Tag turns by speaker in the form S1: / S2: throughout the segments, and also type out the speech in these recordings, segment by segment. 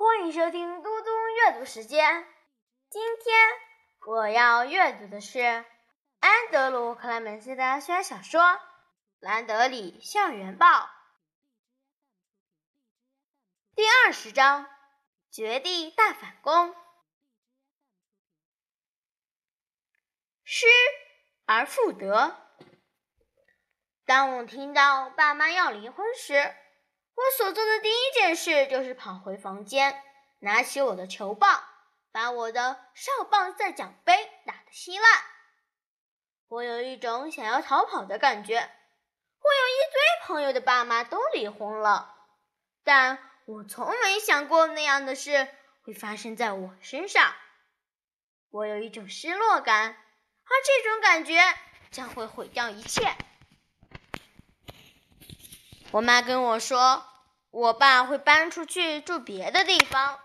S1: 欢迎收听嘟嘟阅读时间。今天我要阅读的是安德鲁·克莱门斯的小说《兰德里校园报》第二十章：绝地大反攻。失而复得。当我听到爸妈要离婚时，我所做的第一件事就是跑回房间，拿起我的球棒，把我的哨棒在奖杯打得稀烂。我有一种想要逃跑的感觉。我有一堆朋友的爸妈都离婚了，但我从没想过那样的事会发生在我身上。我有一种失落感，而这种感觉将会毁掉一切。我妈跟我说。我爸会搬出去住别的地方，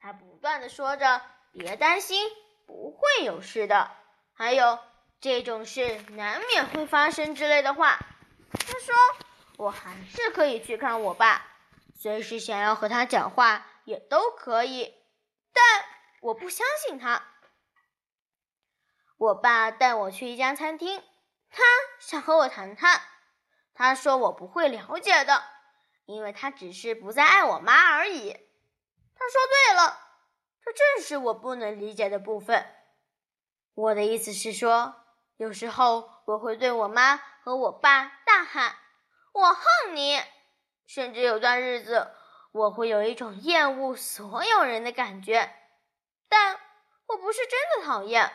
S1: 他不断的说着“别担心，不会有事的”，还有这种事难免会发生之类的话。他说我还是可以去看我爸，随时想要和他讲话也都可以，但我不相信他。我爸带我去一家餐厅，他想和我谈谈，他说我不会了解的。因为他只是不再爱我妈而已。他说对了，这正是我不能理解的部分。我的意思是说，有时候我会对我妈和我爸大喊“我恨你”，甚至有段日子我会有一种厌恶所有人的感觉。但我不是真的讨厌，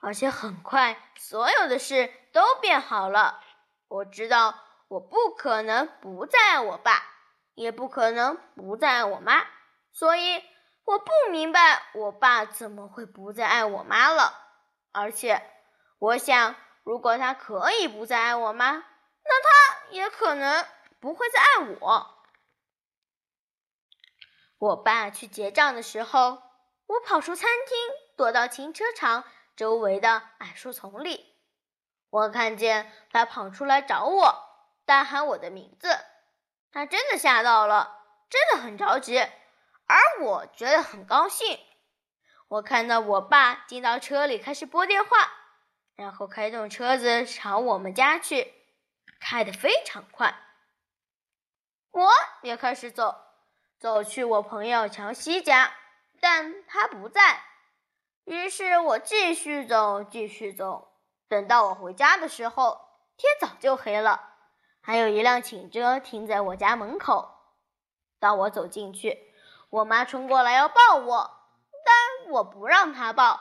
S1: 而且很快所有的事都变好了。我知道。我不可能不再爱我爸，也不可能不再爱我妈，所以我不明白我爸怎么会不再爱我妈了。而且，我想，如果他可以不再爱我妈，那他也可能不会再爱我。我爸去结账的时候，我跑出餐厅，躲到停车场周围的矮树丛里。我看见他跑出来找我。大喊我的名字，他真的吓到了，真的很着急，而我觉得很高兴。我看到我爸进到车里，开始拨电话，然后开动车子朝我们家去，开得非常快。我也开始走，走去我朋友乔西家，但他不在。于是我继续走，继续走。等到我回家的时候，天早就黑了。还有一辆警车停在我家门口。当我走进去，我妈冲过来要抱我，但我不让她抱。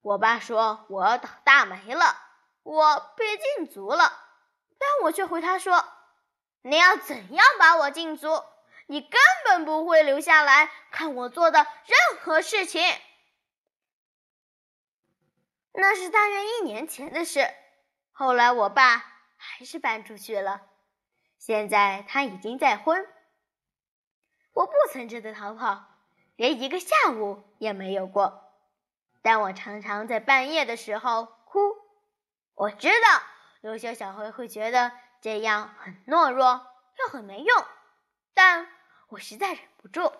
S1: 我爸说我要倒大霉了，我被禁足了，但我却回他说：“你要怎样把我禁足？你根本不会留下来看我做的任何事情。”那是大约一年前的事。后来我爸。还是搬出去了。现在他已经再婚。我不曾真的逃跑，连一个下午也没有过。但我常常在半夜的时候哭。我知道有些小孩会觉得这样很懦弱又很没用，但我实在忍不住。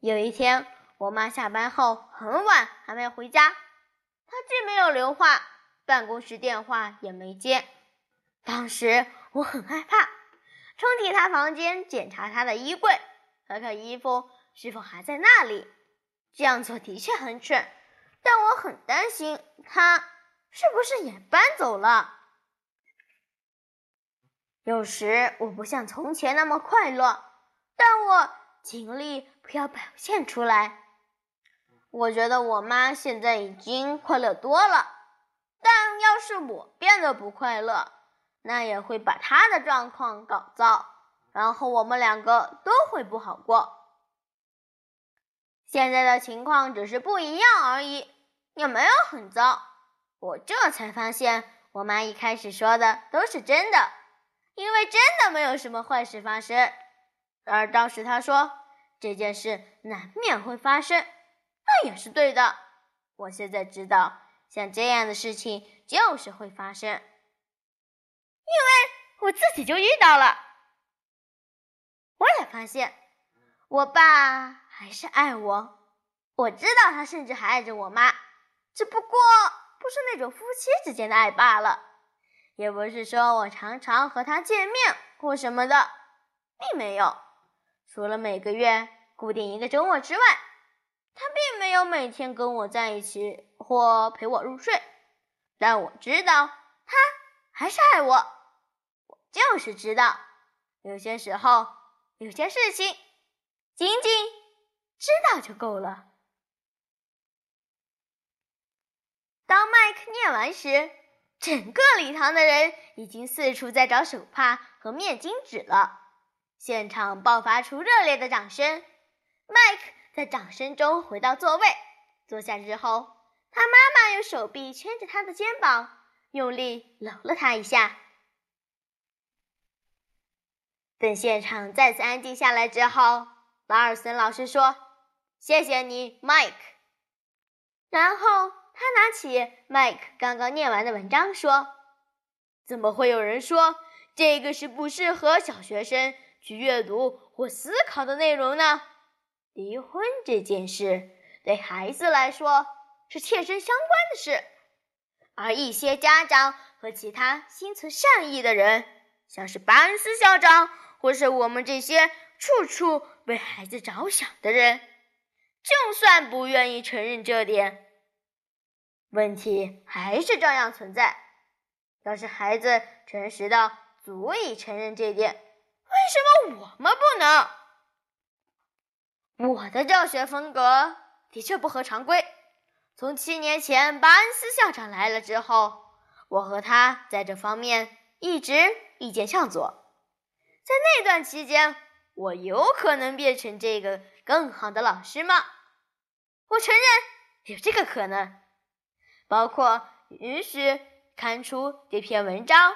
S1: 有一天，我妈下班后很晚还没回家，她既没有留话，办公室电话也没接。当时我很害怕，冲进他房间检查他的衣柜，看看衣服是否还在那里。这样做的确很蠢，但我很担心他是不是也搬走了。有时我不像从前那么快乐，但我尽力不要表现出来。我觉得我妈现在已经快乐多了，但要是我变得不快乐，那也会把他的状况搞糟，然后我们两个都会不好过。现在的情况只是不一样而已，也没有很糟。我这才发现，我妈一开始说的都是真的，因为真的没有什么坏事发生。而当时她说这件事难免会发生，那也是对的。我现在知道，像这样的事情就是会发生。因为我自己就遇到了，我也发现，我爸还是爱我，我知道他甚至还爱着我妈，只不过不是那种夫妻之间的爱罢了。也不是说我常常和他见面或什么的，并没有。除了每个月固定一个周末之外，他并没有每天跟我在一起或陪我入睡。但我知道他还是爱我，就是知道，有些时候，有些事情。仅仅知道就够了。当麦克念完时，整个礼堂的人已经四处在找手帕和面巾纸了。现场爆发出热烈的掌声。麦克在掌声中回到座位，坐下之后，他妈妈用手臂圈着他的肩膀，用力搂了他一下。等现场再次安静下来之后。拉尔森老师说：“谢谢你，Mike。”然后他拿起 Mike 刚刚念完的文章说：“怎么会有人说这个是不适合小学生去阅读或思考的内容呢？离婚这件事对孩子来说是切身相关的事，而一些家长和其他心存善意的人，像是班恩斯校长或是我们这些。”处处为孩子着想的人，就算不愿意承认这点，问题还是照样存在。要是孩子诚实到足以承认这点，为什么我们不能？我的教学风格的确不合常规。从七年前巴恩斯校长来了之后，我和他在这方面一直意见向左。在那段期间。我有可能变成这个更好的老师吗？我承认有这个可能，包括允许刊出这篇文章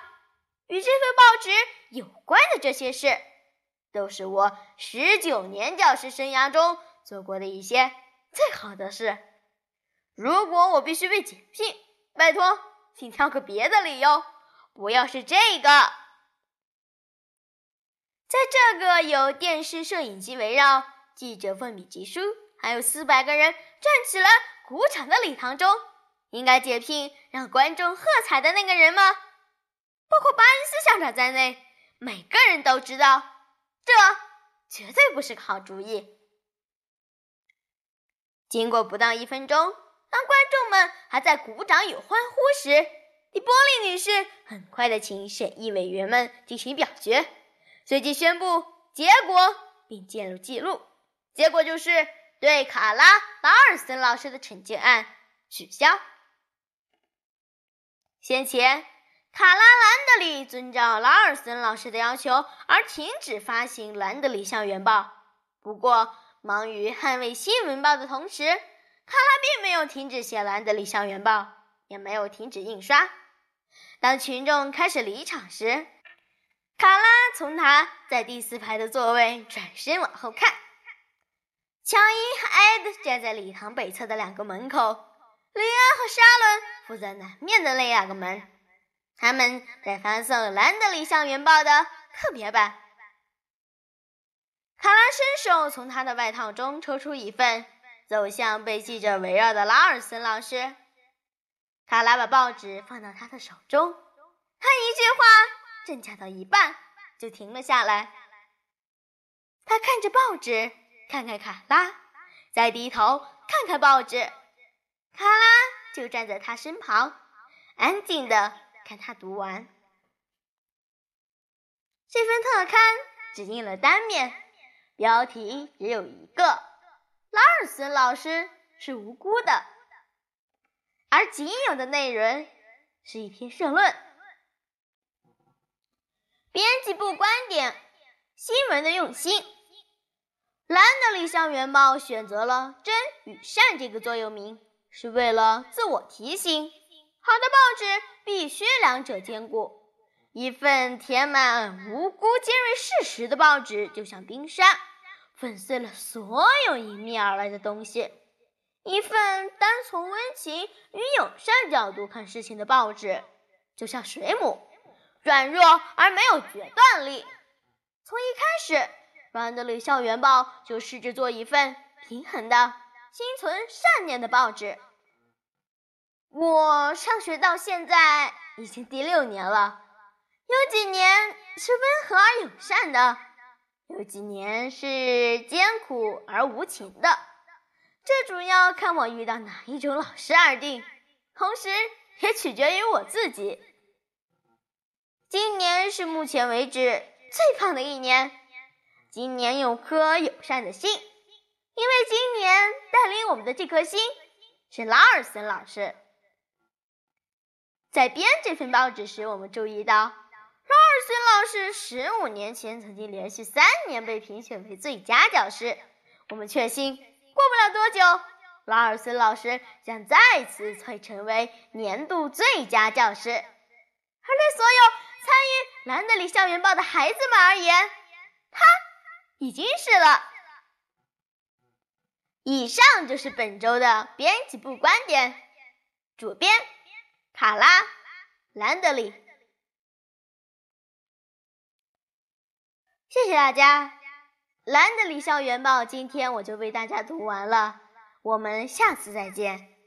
S1: 与这份报纸有关的这些事，都是我十九年教师生涯中做过的一些最好的事。如果我必须被解聘，拜托，请挑个别的理由，不要是这个。在这个有电视摄影机围绕、记者奋笔疾书，还有四百个人站起来鼓掌的礼堂中，应该解聘让观众喝彩的那个人吗？包括巴恩斯校长在内，每个人都知道，这绝对不是个好主意。经过不到一分钟，当观众们还在鼓掌与欢呼时，蒂波利女士很快的请审议委员们进行表决。随即宣布结果，并记录记录。结果就是对卡拉·拉尔森老师的惩戒案取消。先前，卡拉·兰德里遵照拉尔森老师的要求而停止发行《兰德里校园报》。不过，忙于捍卫新闻报的同时，卡拉并没有停止写《兰德里校园报》，也没有停止印刷。当群众开始离场时，卡拉从他在第四排的座位转身往后看，乔伊和艾德站在礼堂北侧的两个门口，里安和沙伦负责南面的那两个门。他们在发送《兰德里校园报》的特别版。卡拉伸手从他的外套中抽出一份，走向被记者围绕的拉尔森老师。卡拉把报纸放到他的手中，他一句话。正讲到一半，就停了下来。他看着报纸，看看卡拉，再低头看看报纸。卡拉就站在他身旁，安静的看他读完。这份特刊只印了单面，标题只有一个：拉尔森老师是无辜的。而仅有的内容是一篇社论。编辑部观点：新闻的用心。兰德里校园报选择了“真与善”这个座右铭，是为了自我提醒：好的报纸必须两者兼顾。一份填满无辜尖锐事实的报纸，就像冰山，粉碎了所有迎面而来的东西；一份单从温情与友善角度看事情的报纸，就像水母。软弱而没有决断力。从一开始，班德里校园报就试着做一份平衡的、心存善念的报纸。我上学到现在已经第六年了，有几年是温和而友善的，有几年是艰苦而无情的。这主要看我遇到哪一种老师而定，同时也取决于我自己。今年是目前为止最棒的一年。今年有颗友善的心，因为今年带领我们的这颗心是拉尔森老师。在编这份报纸时，我们注意到，拉尔森老师十五年前曾经连续三年被评选为最佳教师。我们确信，过不了多久，拉尔森老师将再次会成为年度最佳教师。而对所有参与兰德里校园报的孩子们而言，他已经是了。以上就是本周的编辑部观点，主编。卡拉·兰德里，谢谢大家。兰德里校园报，今天我就为大家读完了，我们下次再见。